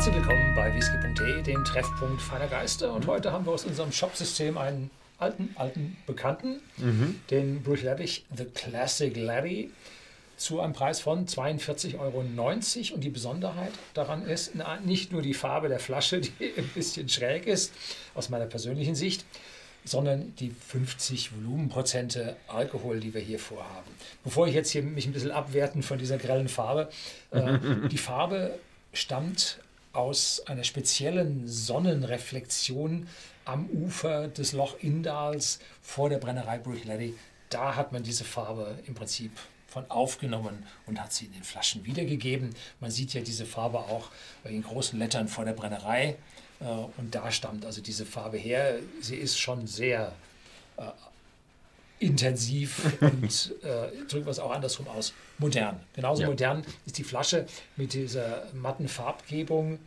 Herzlich willkommen bei whisky.de, dem Treffpunkt feiner Geister. Und heute haben wir aus unserem Shopsystem einen alten, alten Bekannten, Mhm. den Bruichladdich The Classic Laddie, zu einem Preis von 42,90 Euro. Und die Besonderheit daran ist na, nicht nur die Farbe der Flasche, die ein bisschen schräg ist, aus meiner persönlichen Sicht, sondern die 50 Volumenprozente Alkohol, die wir hier vorhaben. Bevor ich jetzt hier mich ein bisschen abwerten von dieser grellen Farbe, äh, die Farbe stammt aus einer speziellen Sonnenreflexion am Ufer des Loch Indals vor der Brennerei Bruichladdich. Da hat man diese Farbe im Prinzip von aufgenommen und hat sie in den Flaschen wiedergegeben. Man sieht ja diese Farbe auch in großen Lettern vor der Brennerei. Äh, Und da stammt also diese Farbe her. Sie ist schon sehr äh, intensiv und äh, drücken wir es auch andersrum aus, modern. Genauso Ja. modern ist die Flasche mit dieser matten Farbgebung.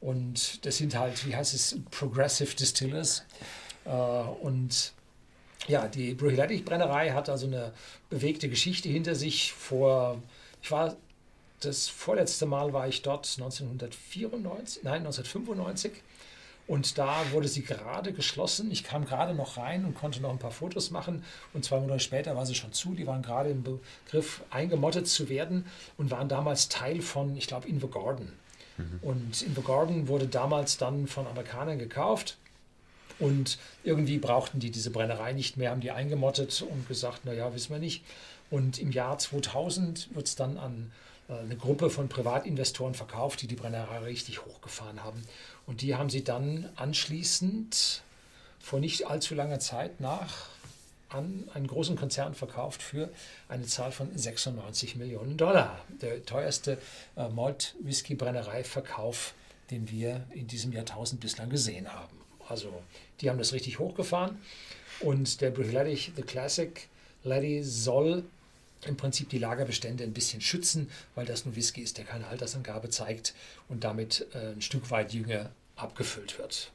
Und das sind halt, wie heißt es, Progressive Distillers. Äh, und ja, die Bruichladdich-Brennerei hat also eine bewegte Geschichte hinter sich. Vor, ich war das vorletzte Mal war ich dort 1994, nein 1995 und da wurde sie gerade geschlossen. Ich kam gerade noch rein und konnte noch ein paar Fotos machen und zwei Monate später war sie schon zu. Die waren gerade im Begriff eingemottet zu werden und waren damals Teil von, ich glaube, Invergordon. Und Invergordon wurde damals dann von Amerikanern gekauft. Und irgendwie brauchten die diese Brennerei nicht mehr, haben die eingemottet und gesagt, naja, wissen wir nicht. Und im Jahr 2000 wird es dann an eine Gruppe von Privatinvestoren verkauft, die die Brennerei richtig hochgefahren haben. Und die haben sie dann anschließend vor nicht allzu langer Zeit nach an einen großen Konzern verkauft für eine Zahl von 96 Millionen Dollar. Der teuerste äh, Malt-Whisky-Brennerei-Verkauf, den wir in diesem Jahrtausend bislang gesehen haben. Also die haben das richtig hochgefahren und der Bruichladdich The Classic Laddie soll im Prinzip die Lagerbestände ein bisschen schützen, weil das ein Whisky ist, der keine Altersangabe zeigt und damit äh, ein Stück weit jünger abgefüllt wird.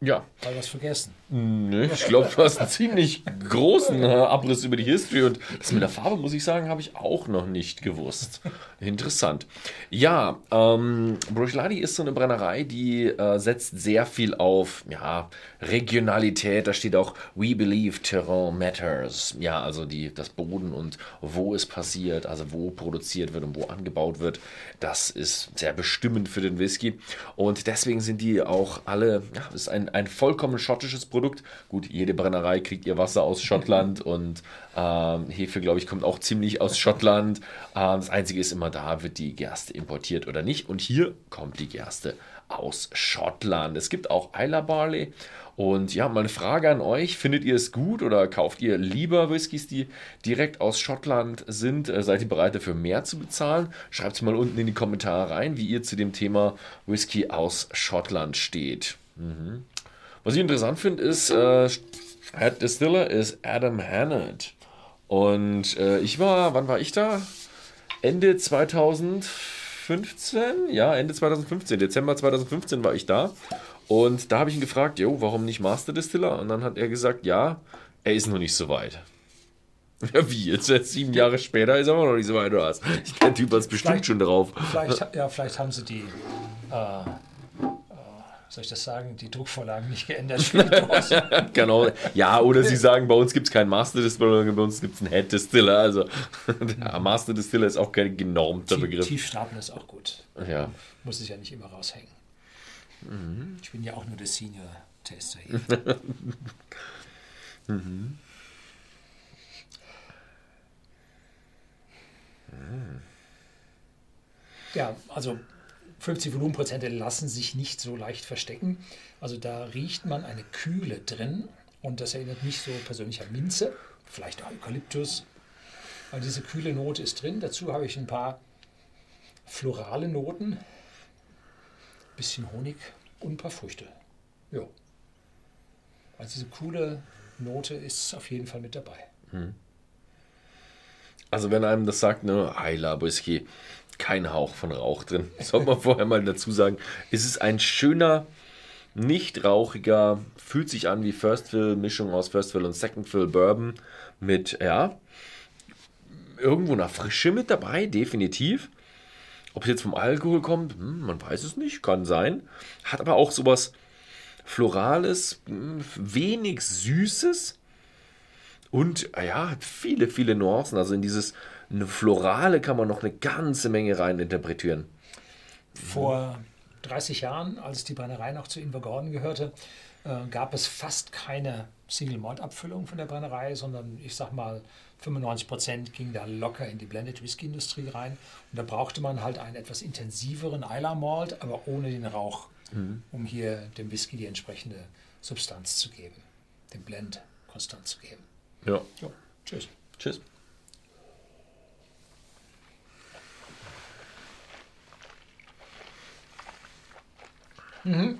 Ja, Habe was vergessen? Nö, ich glaube, du hast einen ziemlich großen äh, Abriss über die History und das mit der Farbe, muss ich sagen, habe ich auch noch nicht gewusst. Interessant. Ja, ähm, Bruichladdich ist so eine Brennerei, die äh, setzt sehr viel auf ja, Regionalität. Da steht auch We believe Terrain matters. Ja, also die, das Boden und wo es passiert, also wo produziert wird und wo angebaut wird. Das ist sehr bestimmend für den Whisky. Und deswegen sind die auch alle, ja, das ist ein, ein vollkommen schottisches Produkt. Gut, jede Brennerei kriegt ihr Wasser aus Schottland und ähm, Hefe, glaube ich, kommt auch ziemlich aus Schottland. Ähm, das Einzige ist immer, da wird die Gerste importiert oder nicht. Und hier kommt die Gerste aus Schottland. Es gibt auch Isla Barley. Und ja, mal eine Frage an euch. Findet ihr es gut oder kauft ihr lieber Whiskys, die direkt aus Schottland sind? Äh, Seid ihr bereit dafür mehr zu bezahlen? Schreibt es mal unten in die Kommentare rein, wie ihr zu dem Thema Whisky aus Schottland steht. Mhm. Was ich interessant finde, ist, äh, Head Distiller ist Adam Hannett. Und äh, ich war, wann war ich da? Ende 2015? Ja, Ende 2015, Dezember 2015 war ich da. Und da habe ich ihn gefragt, jo, warum nicht Master Distiller? Und dann hat er gesagt, ja, er ist noch nicht so weit. Ja, wie? Jetzt, jetzt sieben Jahre später ist er immer noch nicht so weit, oder was? Der Typ hat es bestimmt Vielleicht- schon drauf. Vielleicht, ja, vielleicht haben sie die, äh, äh, soll ich das sagen, die Druckvorlagen nicht geändert. Genau. Ja, oder sie sagen, bei uns gibt es keinen Master Distiller, sondern bei uns gibt es einen Head Distiller. Also der Master Distiller ist auch kein genormter Tief, Begriff. Tiefstapeln ist auch gut. Ja. Muss es ja nicht immer raushängen. Mhm. Ich bin ja auch nur der Senior Taster hier. Ja, also 50 Volumenprozente lassen sich nicht so leicht verstecken. Also da riecht man eine Kühle drin und das erinnert mich so persönlich an Minze, vielleicht auch Eukalyptus. Also diese kühle Note ist drin. Dazu habe ich ein paar florale Noten, bisschen Honig und ein paar Früchte. Ja. Also diese coole Note ist auf jeden Fall mit dabei. Also wenn einem das sagt, ne, Heila Whisky, kein Hauch von Rauch drin. Sollte man vorher mal dazu sagen. Es ist ein schöner, nicht rauchiger, fühlt sich an wie First Fill, Mischung aus First Fill und Second Fill Bourbon mit, ja, irgendwo einer Frische mit dabei, definitiv. Ob es jetzt vom Alkohol kommt, hm, man weiß es nicht, kann sein. Hat aber auch sowas Florales, hm, wenig Süßes und ja, hat viele, viele Nuancen. Also in dieses eine Florale kann man noch eine ganze Menge rein interpretieren. Vor 30 Jahren, als die Brennerei noch zu Invergordon gehörte, äh, gab es fast keine Single-Malt-Abfüllung von der Brennerei, sondern ich sag mal, 95 Prozent ging da locker in die Blended Whisky Industrie rein. Und da brauchte man halt einen etwas intensiveren Isla Malt, aber ohne den Rauch, mhm. um hier dem Whisky die entsprechende Substanz zu geben, den Blend konstant zu geben. Ja. ja tschüss. Tschüss. Mhm.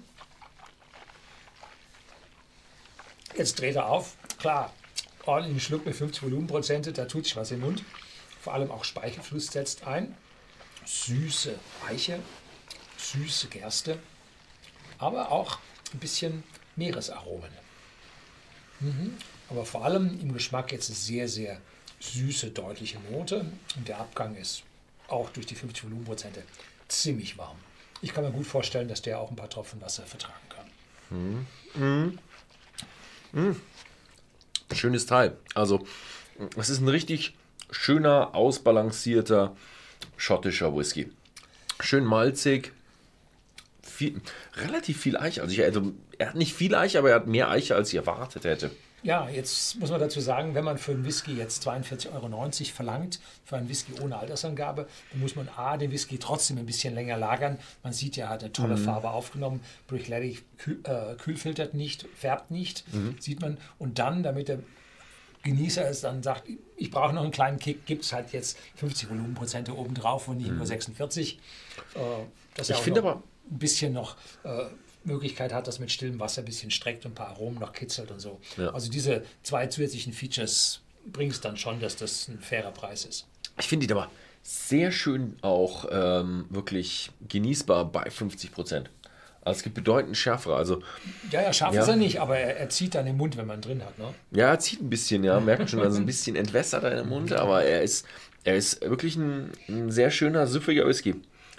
Jetzt dreht er auf. Klar, ordentlichen Schluck mit 50 Volumenprozente, da tut sich was im Mund. Vor allem auch Speichelfluss setzt ein. Süße Eiche, süße Gerste, aber auch ein bisschen Meeresaromen. Mhm. Aber vor allem im Geschmack jetzt eine sehr, sehr süße, deutliche Note. Und der Abgang ist auch durch die 50 Volumenprozente ziemlich warm. Ich kann mir gut vorstellen, dass der auch ein paar Tropfen Wasser vertragen kann. Mhm. Mhm. Mhm. Schönes Teil. Also, es ist ein richtig schöner, ausbalancierter schottischer Whisky. Schön malzig. Viel, relativ viel Eiche. Also, ich, also, er hat nicht viel Eiche, aber er hat mehr Eiche, als ich erwartet hätte. Ja, jetzt muss man dazu sagen, wenn man für einen Whisky jetzt 42,90 Euro verlangt, für einen Whisky ohne Altersangabe, dann muss man A, den Whisky trotzdem ein bisschen länger lagern. Man sieht ja, hat eine tolle mhm. Farbe aufgenommen. Bricklady kühl, äh, kühlfiltert nicht, färbt nicht, mhm. sieht man. Und dann, damit der Genießer es dann sagt, ich brauche noch einen kleinen Kick, gibt es halt jetzt 50 Volumenprozente obendrauf und nicht mhm. nur 46. Äh, das ich finde aber ein bisschen noch äh, Möglichkeit hat, dass mit stillem Wasser ein bisschen streckt und ein paar Aromen noch kitzelt und so. Ja. Also diese zwei zusätzlichen Features bringen es dann schon, dass das ein fairer Preis ist. Ich finde die aber sehr schön auch ähm, wirklich genießbar bei 50 Prozent. Also es gibt bedeutend schärfere. Also, ja, ja, scharf ja. ist er nicht, aber er, er, zieht dann den Mund, wenn man drin hat. Ne? Ja, er zieht ein bisschen, ja. Merkt schon, also ein bisschen entwässert er den Mund, aber er ist, er ist wirklich ein, ein sehr schöner, süffiger Whisky.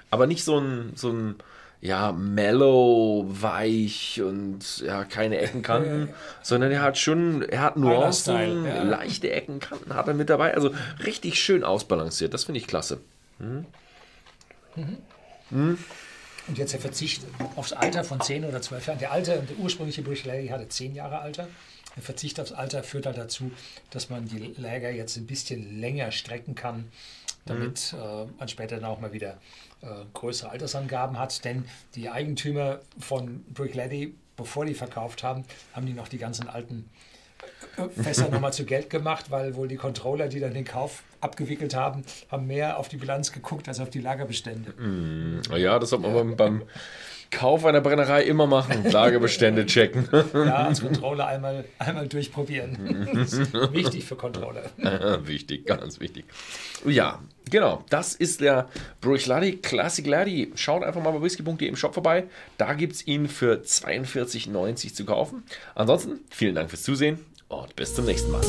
Aber nicht so ein, so ein ja, mellow, weich und ja, keine Eckenkanten, sondern er hat schon, er hat Nuancen, ja. leichte Eckenkanten hat er mit dabei, also richtig schön ausbalanciert, das finde ich klasse. Mhm. Mhm. Mhm. Und jetzt der Verzicht aufs Alter von 10 oder 12 Jahren. Der alte, der ursprüngliche Bush Lady hatte 10 Jahre Alter. Der Verzicht aufs Alter führt halt dazu, dass man die Läger jetzt ein bisschen länger strecken kann, damit mhm. äh, man später dann auch mal wieder äh, größere Altersangaben hat. Denn die Eigentümer von Brick Lady, bevor die verkauft haben, haben die noch die ganzen alten äh, Fässer nochmal zu Geld gemacht, weil wohl die Controller, die dann den Kauf abgewickelt haben, haben mehr auf die Bilanz geguckt als auf die Lagerbestände. Mm, ja, das hat man beim, beim Kauf einer Brennerei immer machen. Lagerbestände checken. Ja, als Controller einmal, einmal durchprobieren. wichtig für Controller. wichtig, ganz wichtig. Ja, genau. Das ist der Bruichladi Classic Laddie. Schaut einfach mal bei whisky.de im Shop vorbei. Da gibt es ihn für 42,90 zu kaufen. Ansonsten vielen Dank fürs Zusehen und bis zum nächsten Mal.